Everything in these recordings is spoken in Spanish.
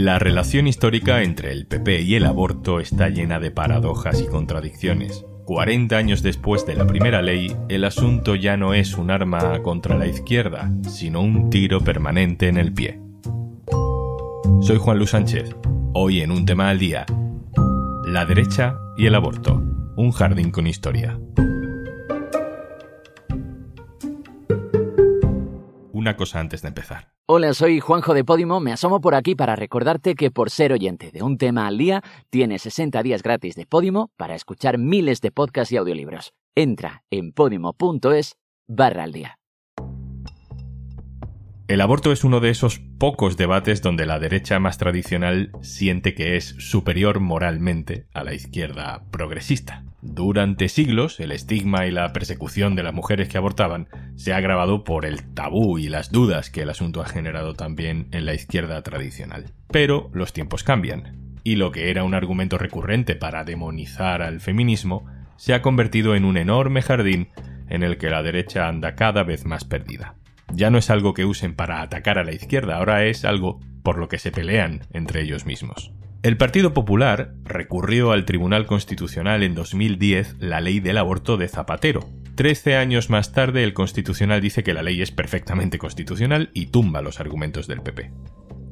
La relación histórica entre el PP y el aborto está llena de paradojas y contradicciones. 40 años después de la primera ley, el asunto ya no es un arma contra la izquierda, sino un tiro permanente en el pie. Soy Juan Luis Sánchez. Hoy en un tema al día, la derecha y el aborto, un jardín con historia. Una cosa antes de empezar. Hola, soy Juanjo de Podimo. Me asomo por aquí para recordarte que por ser oyente de un tema al día, tienes 60 días gratis de Podimo para escuchar miles de podcasts y audiolibros. Entra en podimo.es barra al día. El aborto es uno de esos pocos debates donde la derecha más tradicional siente que es superior moralmente a la izquierda progresista. Durante siglos, el estigma y la persecución de las mujeres que abortaban se ha agravado por el tabú y las dudas que el asunto ha generado también en la izquierda tradicional. Pero los tiempos cambian, y lo que era un argumento recurrente para demonizar al feminismo se ha convertido en un enorme jardín en el que la derecha anda cada vez más perdida ya no es algo que usen para atacar a la izquierda, ahora es algo por lo que se pelean entre ellos mismos. El Partido Popular recurrió al Tribunal Constitucional en 2010 la ley del aborto de Zapatero. Trece años más tarde el Constitucional dice que la ley es perfectamente constitucional y tumba los argumentos del PP.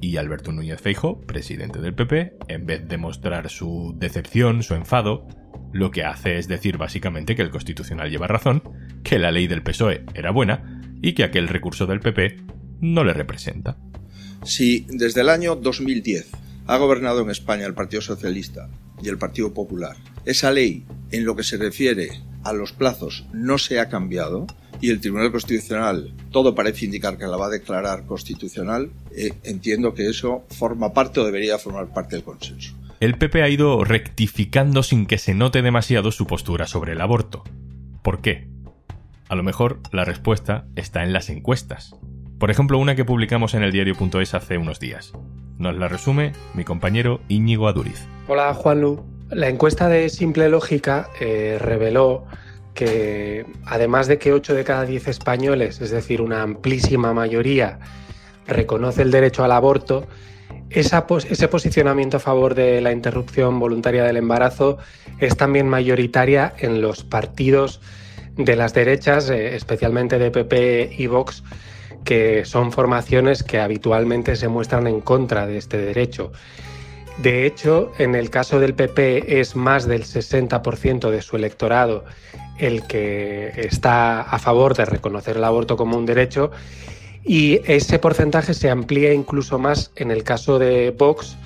Y Alberto Núñez Feijo, presidente del PP, en vez de mostrar su decepción, su enfado, lo que hace es decir básicamente que el Constitucional lleva razón, que la ley del PSOE era buena y que aquel recurso del PP no le representa. Si desde el año 2010 ha gobernado en España el Partido Socialista y el Partido Popular, esa ley en lo que se refiere a los plazos no se ha cambiado y el Tribunal Constitucional todo parece indicar que la va a declarar constitucional, eh, entiendo que eso forma parte o debería formar parte del consenso. El PP ha ido rectificando sin que se note demasiado su postura sobre el aborto. ¿Por qué? A lo mejor la respuesta está en las encuestas. Por ejemplo, una que publicamos en el diario.es hace unos días. Nos la resume mi compañero Íñigo Aduriz. Hola Juanlu. La encuesta de Simple Lógica eh, reveló que además de que 8 de cada 10 españoles, es decir, una amplísima mayoría, reconoce el derecho al aborto, ese posicionamiento a favor de la interrupción voluntaria del embarazo es también mayoritaria en los partidos de las derechas, eh, especialmente de PP y Vox, que son formaciones que habitualmente se muestran en contra de este derecho. De hecho, en el caso del PP es más del 60% de su electorado el que está a favor de reconocer el aborto como un derecho y ese porcentaje se amplía incluso más en el caso de Vox,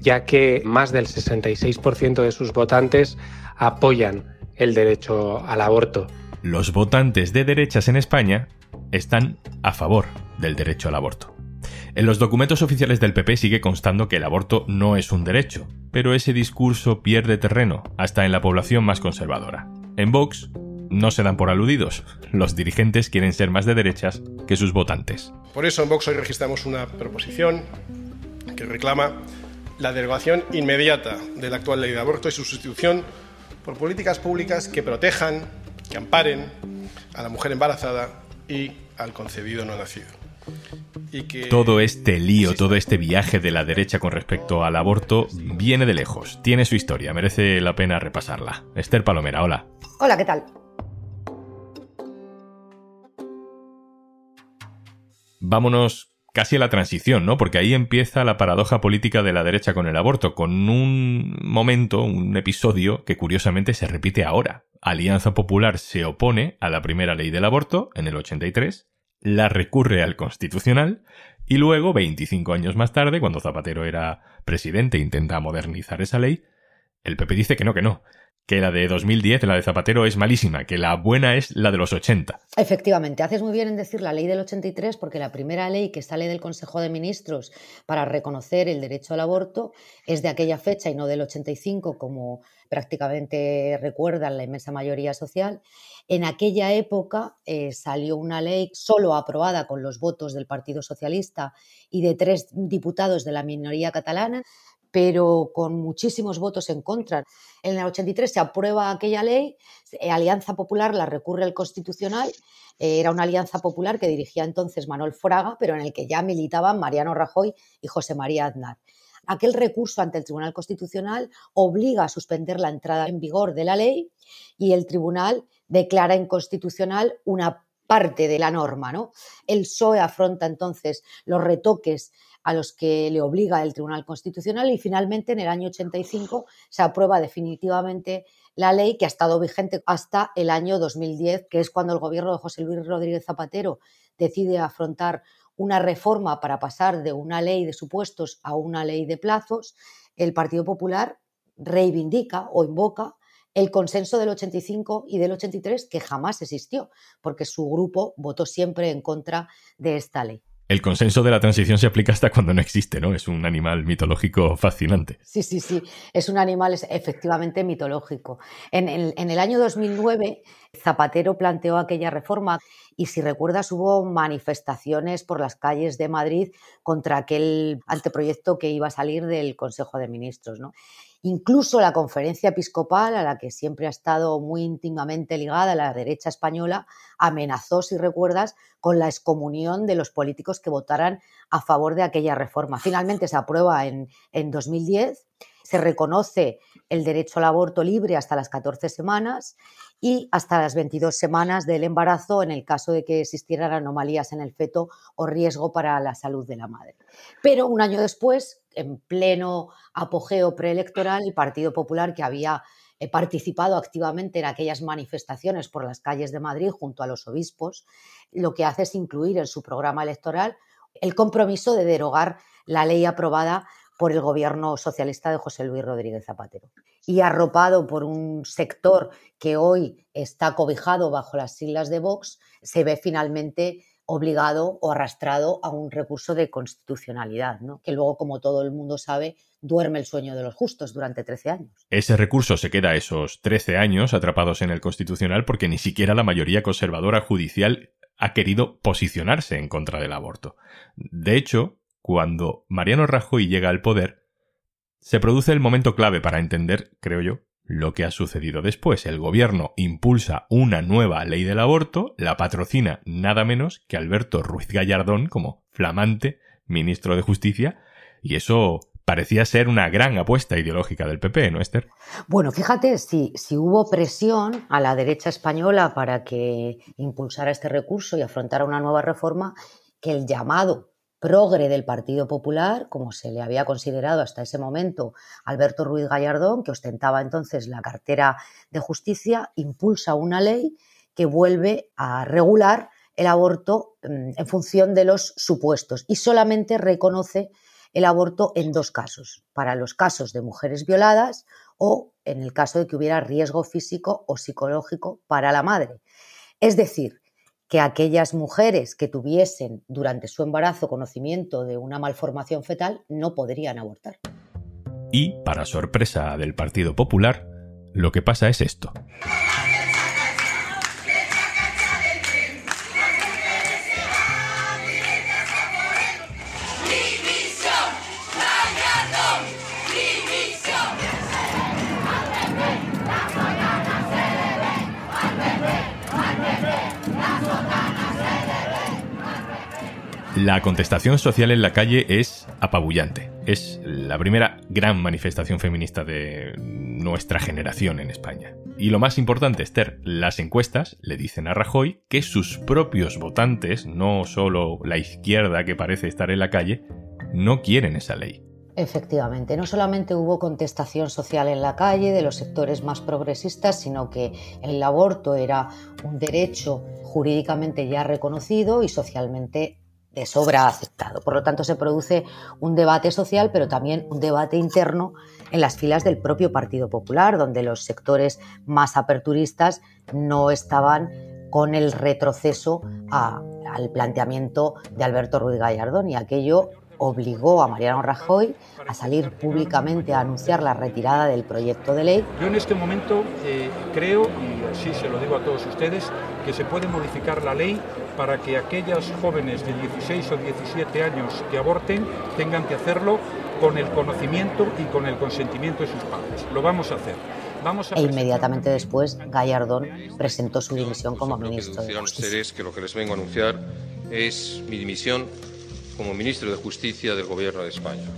ya que más del 66% de sus votantes apoyan el derecho al aborto. Los votantes de derechas en España están a favor del derecho al aborto. En los documentos oficiales del PP sigue constando que el aborto no es un derecho, pero ese discurso pierde terreno hasta en la población más conservadora. En Vox no se dan por aludidos. Los dirigentes quieren ser más de derechas que sus votantes. Por eso en Vox hoy registramos una proposición que reclama la derogación inmediata de la actual ley de aborto y su sustitución por políticas públicas que protejan, que amparen a la mujer embarazada y al concebido no nacido. Y que todo este lío, todo este viaje de la derecha con respecto al aborto viene de lejos, tiene su historia, merece la pena repasarla. Esther Palomera, hola. Hola, ¿qué tal? Vámonos casi a la transición, ¿no? Porque ahí empieza la paradoja política de la derecha con el aborto, con un momento, un episodio que curiosamente se repite ahora. Alianza Popular se opone a la primera ley del aborto en el 83, la recurre al Constitucional y luego, 25 años más tarde, cuando Zapatero era presidente e intenta modernizar esa ley, el PP dice que no, que no, que la de 2010, la de Zapatero, es malísima, que la buena es la de los 80. Efectivamente, haces muy bien en decir la ley del 83 porque la primera ley que sale del Consejo de Ministros para reconocer el derecho al aborto es de aquella fecha y no del 85 como prácticamente recuerdan la inmensa mayoría social. En aquella época eh, salió una ley solo aprobada con los votos del Partido Socialista y de tres diputados de la minoría catalana pero con muchísimos votos en contra. En el 83 se aprueba aquella ley, eh, Alianza Popular la recurre al Constitucional, eh, era una alianza popular que dirigía entonces Manuel Fraga, pero en el que ya militaban Mariano Rajoy y José María Aznar. Aquel recurso ante el Tribunal Constitucional obliga a suspender la entrada en vigor de la ley y el Tribunal declara inconstitucional una parte de la norma. ¿no? El PSOE afronta entonces los retoques a los que le obliga el Tribunal Constitucional y finalmente en el año 85 se aprueba definitivamente la ley que ha estado vigente hasta el año 2010, que es cuando el gobierno de José Luis Rodríguez Zapatero decide afrontar una reforma para pasar de una ley de supuestos a una ley de plazos. El Partido Popular reivindica o invoca el consenso del 85 y del 83 que jamás existió, porque su grupo votó siempre en contra de esta ley. El consenso de la transición se aplica hasta cuando no existe, ¿no? Es un animal mitológico fascinante. Sí, sí, sí. Es un animal efectivamente mitológico. En el, en el año 2009, Zapatero planteó aquella reforma y si recuerdas hubo manifestaciones por las calles de Madrid contra aquel anteproyecto que iba a salir del Consejo de Ministros. ¿no? Incluso la conferencia episcopal, a la que siempre ha estado muy íntimamente ligada la derecha española, amenazó, si recuerdas, con la excomunión de los políticos que votaran a favor de aquella reforma. Finalmente se aprueba en, en 2010 se reconoce el derecho al aborto libre hasta las 14 semanas y hasta las 22 semanas del embarazo en el caso de que existieran anomalías en el feto o riesgo para la salud de la madre. Pero un año después, en pleno apogeo preelectoral, el Partido Popular, que había eh, participado activamente en aquellas manifestaciones por las calles de Madrid junto a los obispos, lo que hace es incluir en su programa electoral el compromiso de derogar la ley aprobada por el gobierno socialista de José Luis Rodríguez Zapatero. Y arropado por un sector que hoy está cobijado bajo las siglas de Vox, se ve finalmente obligado o arrastrado a un recurso de constitucionalidad, ¿no? que luego, como todo el mundo sabe, duerme el sueño de los justos durante 13 años. Ese recurso se queda esos 13 años atrapados en el Constitucional porque ni siquiera la mayoría conservadora judicial ha querido posicionarse en contra del aborto. De hecho, cuando Mariano Rajoy llega al poder, se produce el momento clave para entender, creo yo, lo que ha sucedido después. El gobierno impulsa una nueva ley del aborto, la patrocina nada menos que Alberto Ruiz Gallardón como flamante ministro de Justicia, y eso parecía ser una gran apuesta ideológica del PP, ¿no, Esther? Bueno, fíjate, si, si hubo presión a la derecha española para que impulsara este recurso y afrontara una nueva reforma, que el llamado progre del Partido Popular, como se le había considerado hasta ese momento Alberto Ruiz Gallardón, que ostentaba entonces la cartera de justicia, impulsa una ley que vuelve a regular el aborto mm, en función de los supuestos y solamente reconoce el aborto en dos casos, para los casos de mujeres violadas o en el caso de que hubiera riesgo físico o psicológico para la madre. Es decir, que aquellas mujeres que tuviesen durante su embarazo conocimiento de una malformación fetal no podrían abortar. Y, para sorpresa del Partido Popular, lo que pasa es esto. La contestación social en la calle es apabullante. Es la primera gran manifestación feminista de nuestra generación en España. Y lo más importante, Esther, las encuestas le dicen a Rajoy que sus propios votantes, no solo la izquierda que parece estar en la calle, no quieren esa ley. Efectivamente, no solamente hubo contestación social en la calle de los sectores más progresistas, sino que el aborto era un derecho jurídicamente ya reconocido y socialmente sobra aceptado. Por lo tanto, se produce un debate social, pero también un debate interno en las filas del propio Partido Popular, donde los sectores más aperturistas no estaban con el retroceso al planteamiento de Alberto Ruiz Gallardón y aquello obligó a Mariano Rajoy a salir públicamente a anunciar la retirada del proyecto de ley. Yo en este momento eh, creo, y así se lo digo a todos ustedes, que se puede modificar la ley para que aquellas jóvenes de 16 o 17 años que aborten tengan que hacerlo con el conocimiento y con el consentimiento de sus padres. Lo vamos a hacer. Vamos a e inmediatamente después Gallardón presentó su dimisión como ministro. de ustedes que lo que les vengo a anunciar es mi dimisión como ministro de Justicia del Gobierno de España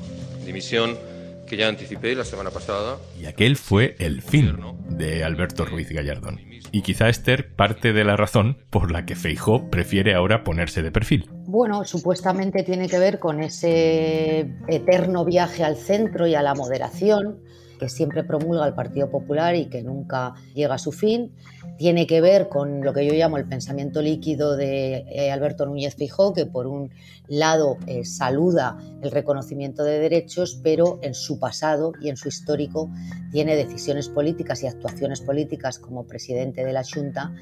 dimisión que ya anticipé la semana pasada. Y aquel fue el fin de Alberto Ruiz Gallardón. Y quizá Esther parte de la razón por la que Feijó prefiere ahora ponerse de perfil. Bueno, supuestamente tiene que ver con ese eterno viaje al centro y a la moderación que siempre promulga el Partido Popular y que nunca llega a su fin. Tiene que ver con lo que yo llamo el pensamiento líquido de eh, Alberto Núñez Fijó, que por un lado eh, saluda el reconocimiento de derechos, pero en su pasado y en su histórico tiene decisiones políticas y actuaciones políticas como presidente de la Junta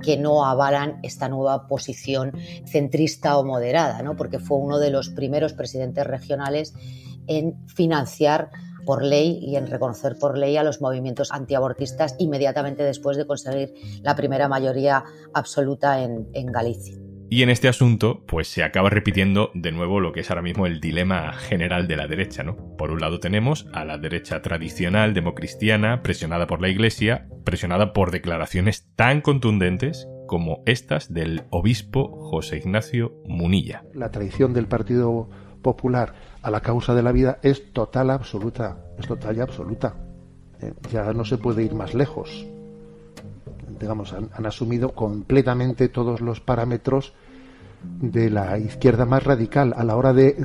que no avalan esta nueva posición centrista o moderada, ¿no? porque fue uno de los primeros presidentes regionales en financiar por ley y en reconocer por ley a los movimientos antiabortistas inmediatamente después de conseguir la primera mayoría absoluta en, en Galicia. Y en este asunto, pues se acaba repitiendo de nuevo lo que es ahora mismo el dilema general de la derecha, ¿no? Por un lado tenemos a la derecha tradicional democristiana, presionada por la Iglesia, presionada por declaraciones tan contundentes como estas del obispo José Ignacio Munilla. La traición del Partido Popular a la causa de la vida es total absoluta, es total y absoluta. Eh, ya no se puede ir más lejos. Digamos, han, asumido completamente todos los parámetros de la izquierda más radical a la hora de,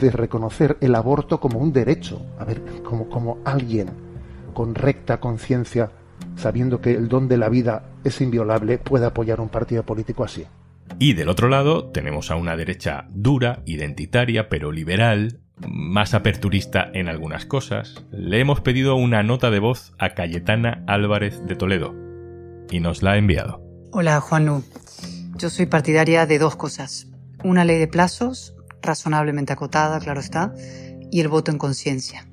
de, reconocer el aborto como un derecho. A ver, como, como alguien con recta conciencia, sabiendo que el don de la vida es inviolable, puede apoyar un partido político así. Y del otro lado tenemos a una derecha dura, identitaria, pero liberal, más aperturista en algunas cosas. Le hemos pedido una nota de voz a Cayetana Álvarez de Toledo y nos la ha enviado. Hola Juanlu, yo soy partidaria de dos cosas. Una ley de plazos, razonablemente acotada, claro está, y el voto en conciencia.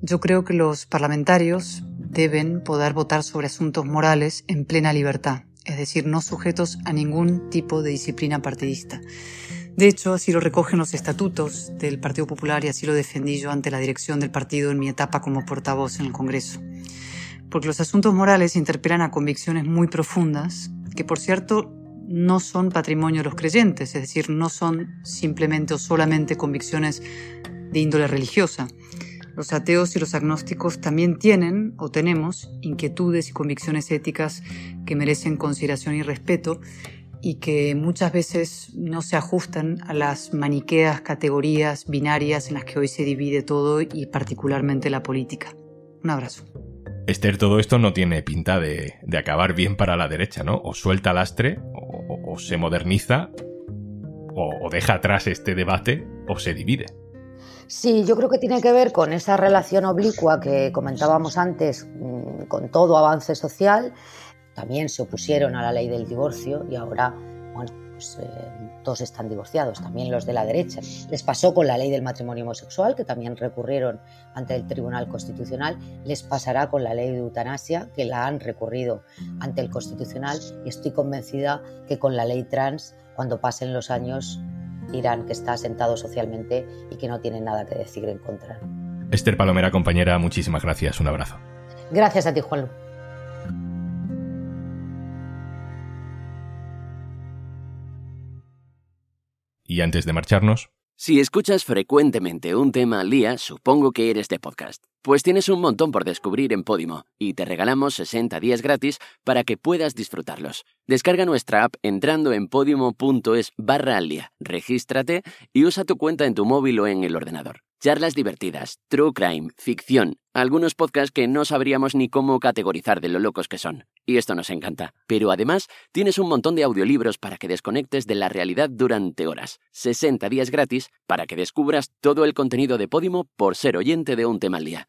Yo creo que los parlamentarios deben poder votar sobre asuntos morales en plena libertad es decir, no sujetos a ningún tipo de disciplina partidista. De hecho, así lo recogen los estatutos del Partido Popular y así lo defendí yo ante la dirección del partido en mi etapa como portavoz en el Congreso. Porque los asuntos morales interpelan a convicciones muy profundas, que por cierto no son patrimonio de los creyentes, es decir, no son simplemente o solamente convicciones de índole religiosa. Los ateos y los agnósticos también tienen o tenemos inquietudes y convicciones éticas que merecen consideración y respeto y que muchas veces no se ajustan a las maniqueas categorías binarias en las que hoy se divide todo y particularmente la política. Un abrazo. Esther, todo esto no tiene pinta de, acabar bien para la derecha, ¿no? O suelta lastre, o, se moderniza, o deja atrás este debate, o se divide. Sí, yo creo que tiene que ver con esa relación oblicua que comentábamos antes mm, con todo avance social. También se opusieron a la ley del divorcio y ahora, bueno, pues, eh, todos están divorciados, también los de la derecha. Les pasó con la ley del matrimonio homosexual, que también recurrieron ante el Tribunal Constitucional. Les pasará con la ley de eutanasia, que la han recurrido ante el Constitucional. Y estoy convencida que con la ley trans, cuando pasen los años, Irán, que está sentado socialmente y que no tiene nada que decir en contra. Esther Palomera, compañera, muchísimas gracias. Un abrazo. Gracias a ti, Juanlu. Y antes de marcharnos, si escuchas frecuentemente un tema al día, supongo que eres de podcast. Pues tienes un montón por descubrir en Podimo y te regalamos 60 días gratis para que puedas disfrutarlos. Descarga nuestra app entrando en podimo.es barra al día, regístrate y usa tu cuenta en tu móvil o en el ordenador. Charlas divertidas, true crime, ficción, algunos podcasts que no sabríamos ni cómo categorizar de lo locos que son. Y esto nos encanta. Pero además, tienes un montón de audiolibros para que desconectes de la realidad durante horas. 60 días gratis para que descubras todo el contenido de Podimo por ser oyente de un tema al día.